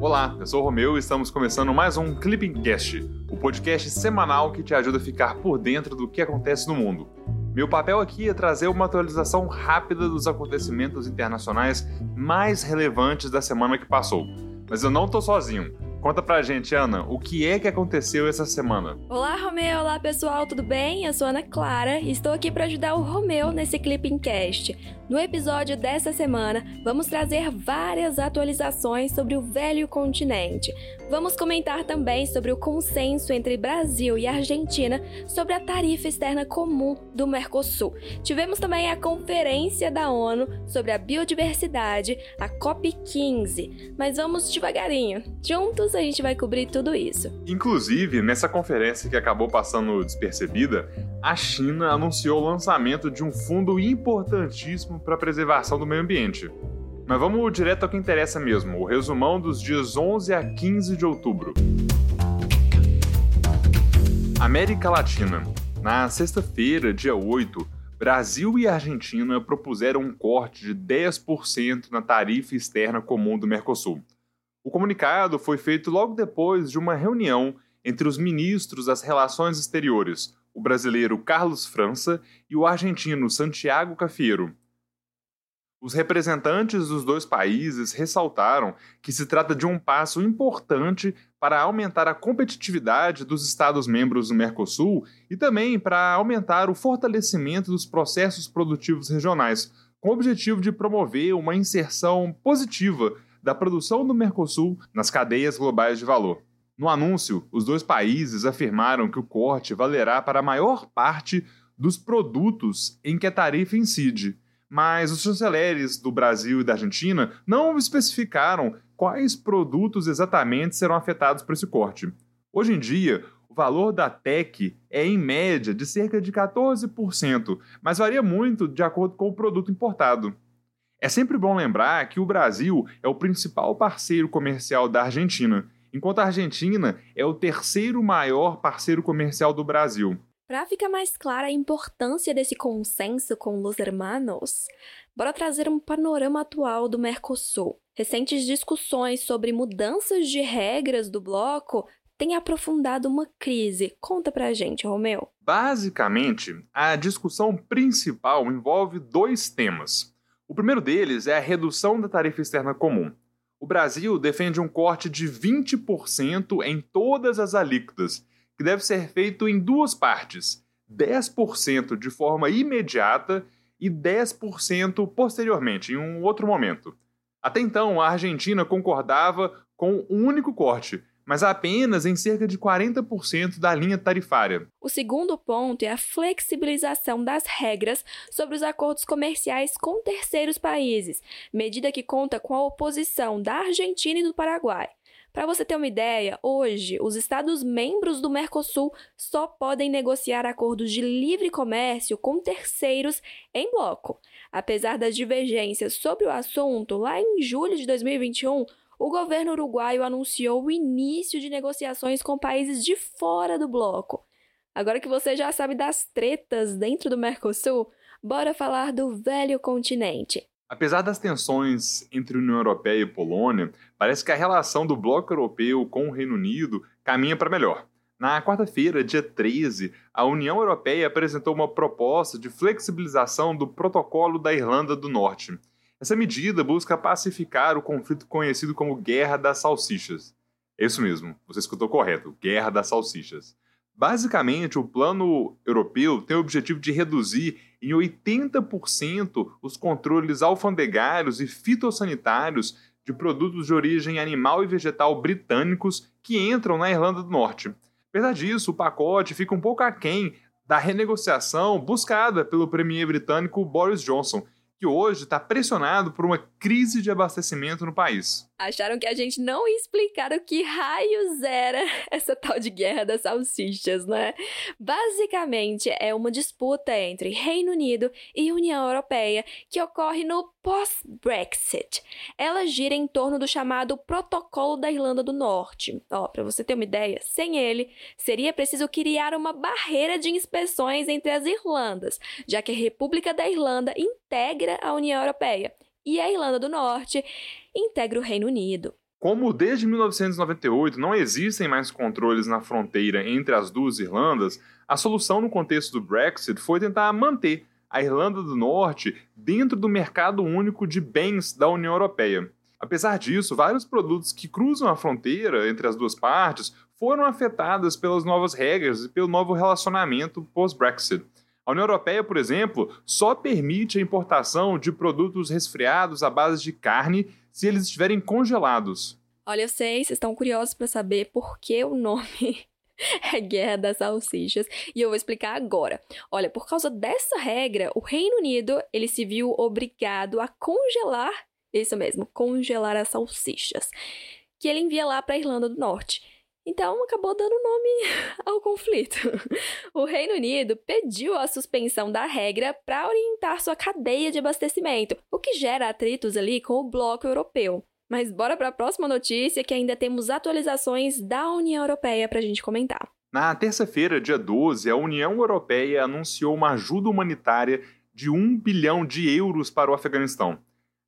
Olá, eu sou o Romeu e estamos começando mais um Clipping Cast, o podcast semanal que te ajuda a ficar por dentro do que acontece no mundo. Meu papel aqui é trazer uma atualização rápida dos acontecimentos internacionais mais relevantes da semana que passou. Mas eu não estou sozinho. Conta pra gente, Ana, o que é que aconteceu essa semana? Olá, Romeu! Olá, pessoal, tudo bem? Eu sou Ana Clara e estou aqui para ajudar o Romeu nesse Clipping Cast. No episódio dessa semana, vamos trazer várias atualizações sobre o velho continente. Vamos comentar também sobre o consenso entre Brasil e Argentina sobre a tarifa externa comum do Mercosul. Tivemos também a conferência da ONU sobre a biodiversidade, a COP15. Mas vamos devagarinho. Juntos a gente vai cobrir tudo isso. Inclusive, nessa conferência que acabou passando despercebida, a China anunciou o lançamento de um fundo importantíssimo para a preservação do meio ambiente. Mas vamos direto ao que interessa mesmo, o resumão dos dias 11 a 15 de outubro. América Latina. Na sexta-feira, dia 8, Brasil e Argentina propuseram um corte de 10% na tarifa externa comum do Mercosul. O comunicado foi feito logo depois de uma reunião entre os ministros das Relações Exteriores, o brasileiro Carlos França e o argentino Santiago Cafiero. Os representantes dos dois países ressaltaram que se trata de um passo importante para aumentar a competitividade dos Estados-membros do Mercosul e também para aumentar o fortalecimento dos processos produtivos regionais, com o objetivo de promover uma inserção positiva da produção do Mercosul nas cadeias globais de valor. No anúncio, os dois países afirmaram que o corte valerá para a maior parte dos produtos em que a tarifa incide, mas os chanceleres do Brasil e da Argentina não especificaram quais produtos exatamente serão afetados por esse corte. Hoje em dia, o valor da TEC é em média de cerca de 14%, mas varia muito de acordo com o produto importado. É sempre bom lembrar que o Brasil é o principal parceiro comercial da Argentina enquanto a Argentina é o terceiro maior parceiro comercial do Brasil. Para ficar mais clara a importância desse consenso com os hermanos, bora trazer um panorama atual do Mercosul. Recentes discussões sobre mudanças de regras do bloco têm aprofundado uma crise. Conta pra gente, Romeu. Basicamente, a discussão principal envolve dois temas. O primeiro deles é a redução da tarifa externa comum. O Brasil defende um corte de 20% em todas as alíquotas, que deve ser feito em duas partes: 10% de forma imediata e 10% posteriormente, em um outro momento. Até então, a Argentina concordava com um único corte, mas apenas em cerca de 40% da linha tarifária. O segundo ponto é a flexibilização das regras sobre os acordos comerciais com terceiros países, medida que conta com a oposição da Argentina e do Paraguai. Para você ter uma ideia, hoje os Estados membros do Mercosul só podem negociar acordos de livre comércio com terceiros em bloco. Apesar das divergências sobre o assunto, lá em julho de 2021, o governo uruguaio anunciou o início de negociações com países de fora do bloco. Agora que você já sabe das tretas dentro do Mercosul, bora falar do velho continente. Apesar das tensões entre a União Europeia e Polônia, parece que a relação do bloco europeu com o Reino Unido caminha para melhor. Na quarta-feira, dia 13, a União Europeia apresentou uma proposta de flexibilização do Protocolo da Irlanda do Norte. Essa medida busca pacificar o conflito conhecido como Guerra das Salsichas. É isso mesmo, você escutou correto, Guerra das Salsichas. Basicamente, o plano europeu tem o objetivo de reduzir em 80% os controles alfandegários e fitossanitários de produtos de origem animal e vegetal britânicos que entram na Irlanda do Norte. Apesar disso, o pacote fica um pouco aquém da renegociação buscada pelo premier britânico Boris Johnson, que hoje está pressionado por uma crise de abastecimento no país. Acharam que a gente não ia explicar o que raios era essa tal de guerra das salsichas, né? Basicamente, é uma disputa entre Reino Unido e União Europeia que ocorre no pós-Brexit. Ela gira em torno do chamado Protocolo da Irlanda do Norte. Ó, para você ter uma ideia, sem ele, seria preciso criar uma barreira de inspeções entre as Irlandas, já que a República da Irlanda integra a União Europeia e a Irlanda do Norte integra o Reino Unido. Como desde 1998 não existem mais controles na fronteira entre as duas Irlandas, a solução no contexto do Brexit foi tentar manter a Irlanda do Norte dentro do mercado único de bens da União Europeia. Apesar disso, vários produtos que cruzam a fronteira entre as duas partes foram afetados pelas novas regras e pelo novo relacionamento pós-Brexit. A União Europeia, por exemplo, só permite a importação de produtos resfriados à base de carne se eles estiverem congelados. Olha, eu sei, vocês estão curiosos para saber por que o nome é Guerra das Salsichas e eu vou explicar agora. Olha, por causa dessa regra, o Reino Unido ele se viu obrigado a congelar, isso mesmo, congelar as salsichas, que ele envia lá para a Irlanda do Norte. Então acabou dando nome ao conflito. O Reino Unido pediu a suspensão da regra para orientar sua cadeia de abastecimento, o que gera atritos ali com o bloco europeu. Mas bora para a próxima notícia que ainda temos atualizações da União Europeia para a gente comentar. Na terça-feira, dia 12, a União Europeia anunciou uma ajuda humanitária de 1 bilhão de euros para o Afeganistão.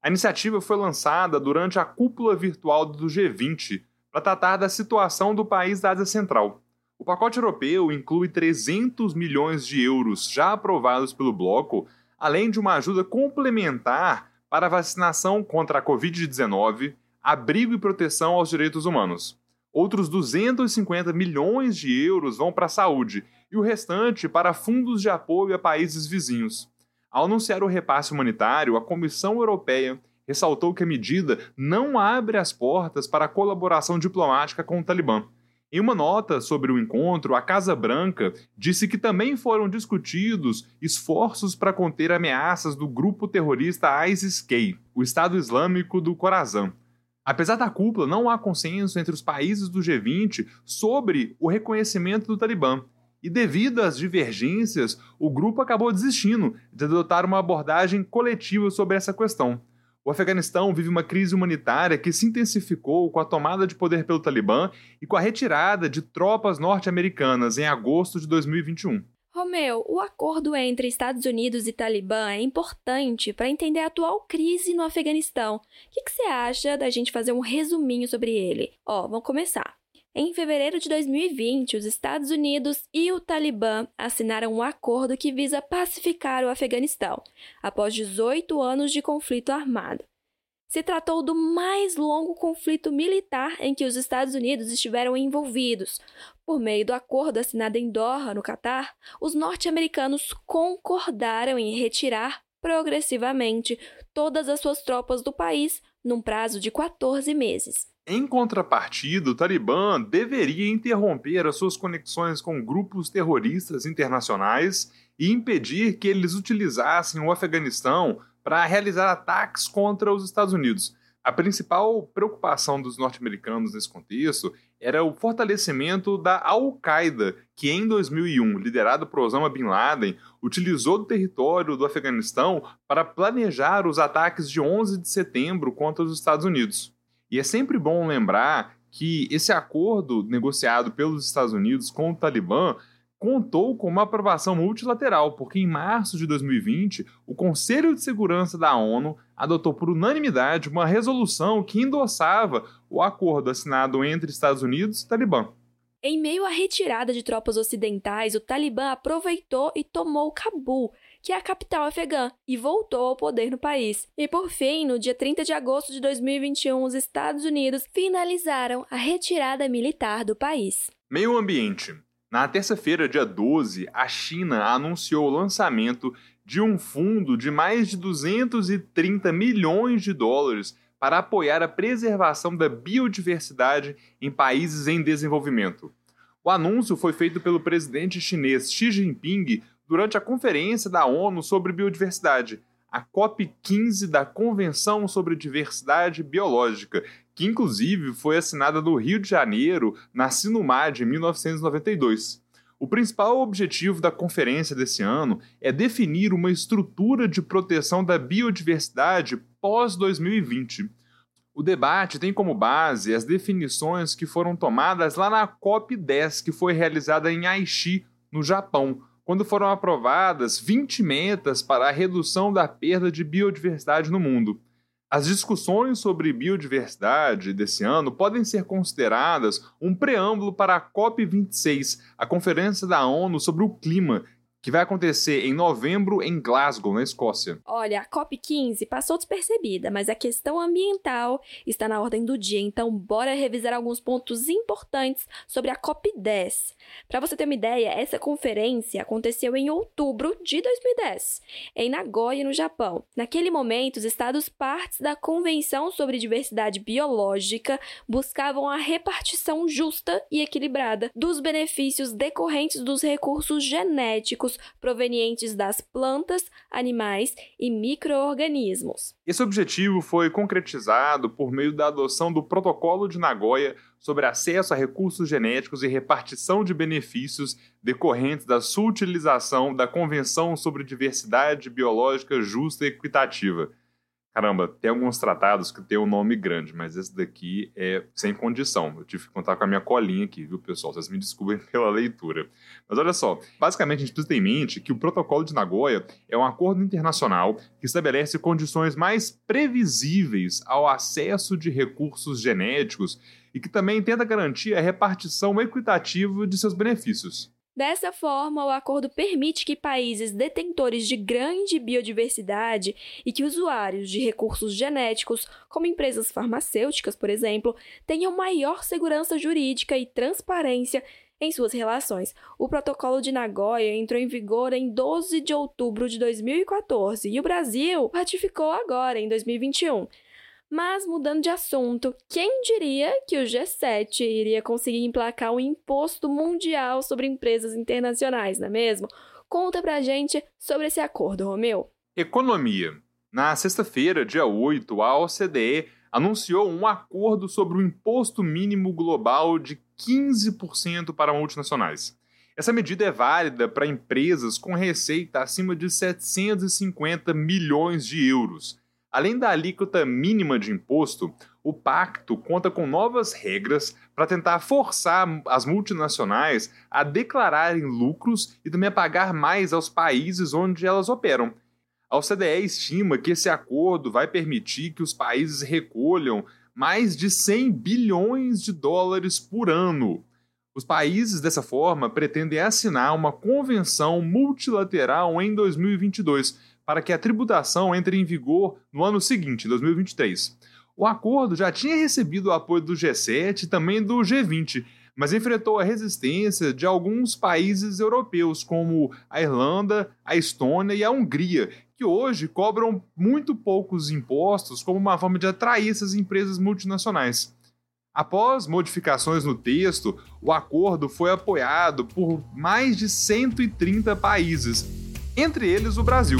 A iniciativa foi lançada durante a cúpula virtual do G20, para tratar da situação do país da Ásia Central. O pacote europeu inclui 300 milhões de euros já aprovados pelo bloco, além de uma ajuda complementar para a vacinação contra a Covid-19, abrigo e proteção aos direitos humanos. Outros 250 milhões de euros vão para a saúde e o restante para fundos de apoio a países vizinhos. Ao anunciar o repasse humanitário, a Comissão Europeia ressaltou que a medida não abre as portas para a colaboração diplomática com o Talibã. Em uma nota sobre o encontro, a Casa Branca disse que também foram discutidos esforços para conter ameaças do grupo terrorista ISIS-K, o Estado Islâmico do Khorasan. Apesar da cúpula, não há consenso entre os países do G20 sobre o reconhecimento do Talibã. E devido às divergências, o grupo acabou desistindo de adotar uma abordagem coletiva sobre essa questão. O Afeganistão vive uma crise humanitária que se intensificou com a tomada de poder pelo Talibã e com a retirada de tropas norte-americanas em agosto de 2021. Romeu, o acordo entre Estados Unidos e Talibã é importante para entender a atual crise no Afeganistão. O que, que você acha da gente fazer um resuminho sobre ele? Ó, vamos começar. Em fevereiro de 2020, os Estados Unidos e o Talibã assinaram um acordo que visa pacificar o Afeganistão, após 18 anos de conflito armado. Se tratou do mais longo conflito militar em que os Estados Unidos estiveram envolvidos. Por meio do acordo assinado em Doha, no Catar, os norte-americanos concordaram em retirar progressivamente todas as suas tropas do país num prazo de 14 meses. Em contrapartida, o Talibã deveria interromper as suas conexões com grupos terroristas internacionais e impedir que eles utilizassem o Afeganistão para realizar ataques contra os Estados Unidos. A principal preocupação dos norte-americanos nesse contexto era o fortalecimento da Al-Qaeda, que em 2001, liderado por Osama Bin Laden, utilizou o território do Afeganistão para planejar os ataques de 11 de setembro contra os Estados Unidos. E é sempre bom lembrar que esse acordo negociado pelos Estados Unidos com o Talibã contou com uma aprovação multilateral, porque em março de 2020, o Conselho de Segurança da ONU adotou por unanimidade uma resolução que endossava o acordo assinado entre Estados Unidos e Talibã. Em meio à retirada de tropas ocidentais, o Talibã aproveitou e tomou Cabul, que é a capital afegã, e voltou ao poder no país. E por fim, no dia 30 de agosto de 2021, os Estados Unidos finalizaram a retirada militar do país. Meio ambiente. Na terça-feira, dia 12, a China anunciou o lançamento de um fundo de mais de 230 milhões de dólares para apoiar a preservação da biodiversidade em países em desenvolvimento. O anúncio foi feito pelo presidente chinês Xi Jinping durante a Conferência da ONU sobre Biodiversidade, a COP15 da Convenção sobre Diversidade Biológica, que inclusive foi assinada no Rio de Janeiro, na Sinumad, em 1992. O principal objetivo da conferência desse ano é definir uma estrutura de proteção da biodiversidade pós-2020. O debate tem como base as definições que foram tomadas lá na COP10, que foi realizada em Aichi, no Japão, quando foram aprovadas 20 metas para a redução da perda de biodiversidade no mundo. As discussões sobre biodiversidade desse ano podem ser consideradas um preâmbulo para a COP26, a Conferência da ONU sobre o Clima, que vai acontecer em novembro em Glasgow, na Escócia. Olha, a COP15 passou despercebida, mas a questão ambiental está na ordem do dia, então bora revisar alguns pontos importantes sobre a COP10. Para você ter uma ideia, essa conferência aconteceu em outubro de 2010, em Nagoya, no Japão. Naquele momento, os estados partes da Convenção sobre Diversidade Biológica buscavam a repartição justa e equilibrada dos benefícios decorrentes dos recursos genéticos químicos provenientes das plantas, animais e microorganismos. Esse objetivo foi concretizado por meio da adoção do Protocolo de Nagoya sobre acesso a recursos genéticos e repartição de benefícios decorrentes da sua utilização da Convenção sobre Diversidade Biológica Justa e Equitativa. Caramba, tem alguns tratados que tem um nome grande, mas esse daqui é sem condição. Eu tive que contar com a minha colinha aqui, viu, pessoal? Vocês me desculpem pela leitura. Mas olha só, basicamente a gente precisa ter em mente que o Protocolo de Nagoya é um acordo internacional que estabelece condições mais previsíveis ao acesso de recursos genéticos e que também tenta garantir a repartição equitativa de seus benefícios. Dessa forma, o acordo permite que países detentores de grande biodiversidade e que usuários de recursos genéticos, como empresas farmacêuticas, por exemplo, tenham maior segurança jurídica e transparência em suas relações. O Protocolo de Nagoya entrou em vigor em 12 de outubro de 2014 e o Brasil ratificou agora, em 2021. Mas mudando de assunto, quem diria que o G7 iria conseguir emplacar um imposto mundial sobre empresas internacionais, não é mesmo? Conta pra gente sobre esse acordo, Romeu. Economia. Na sexta-feira, dia 8, a OCDE anunciou um acordo sobre o imposto mínimo global de 15% para multinacionais. Essa medida é válida para empresas com receita acima de 750 milhões de euros Além da alíquota mínima de imposto, o pacto conta com novas regras para tentar forçar as multinacionais a declararem lucros e também a pagar mais aos países onde elas operam. A OCDE estima que esse acordo vai permitir que os países recolham mais de 100 bilhões de dólares por ano. Os países, dessa forma, pretendem assinar uma convenção multilateral em 2022 para que a tributação entre em vigor no ano seguinte, 2023. O acordo já tinha recebido o apoio do G7 e também do G20, mas enfrentou a resistência de alguns países europeus, como a Irlanda, a Estônia e a Hungria, que hoje cobram muito poucos impostos como uma forma de atrair essas empresas multinacionais. Após modificações no texto, o acordo foi apoiado por mais de 130 países, entre eles o Brasil.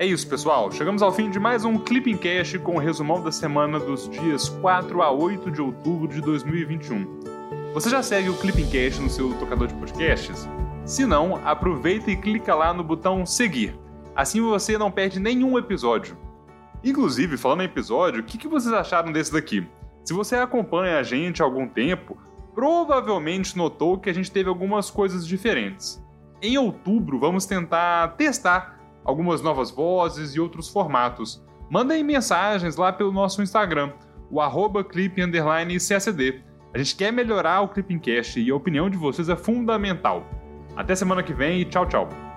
É isso, pessoal. Chegamos ao fim de mais um Clipping Cash com o resumão da semana dos dias 4 a 8 de outubro de 2021. Você já segue o Clipping Cash no seu tocador de podcasts? Se não, aproveita e clica lá no botão seguir. Assim você não perde nenhum episódio. Inclusive, falando em episódio, o que vocês acharam desse daqui? Se você acompanha a gente há algum tempo, provavelmente notou que a gente teve algumas coisas diferentes. Em outubro, vamos tentar testar algumas novas vozes e outros formatos. Mandem mensagens lá pelo nosso Instagram, o arroba. A gente quer melhorar o Clipping Cast e a opinião de vocês é fundamental. Até semana que vem e tchau, tchau.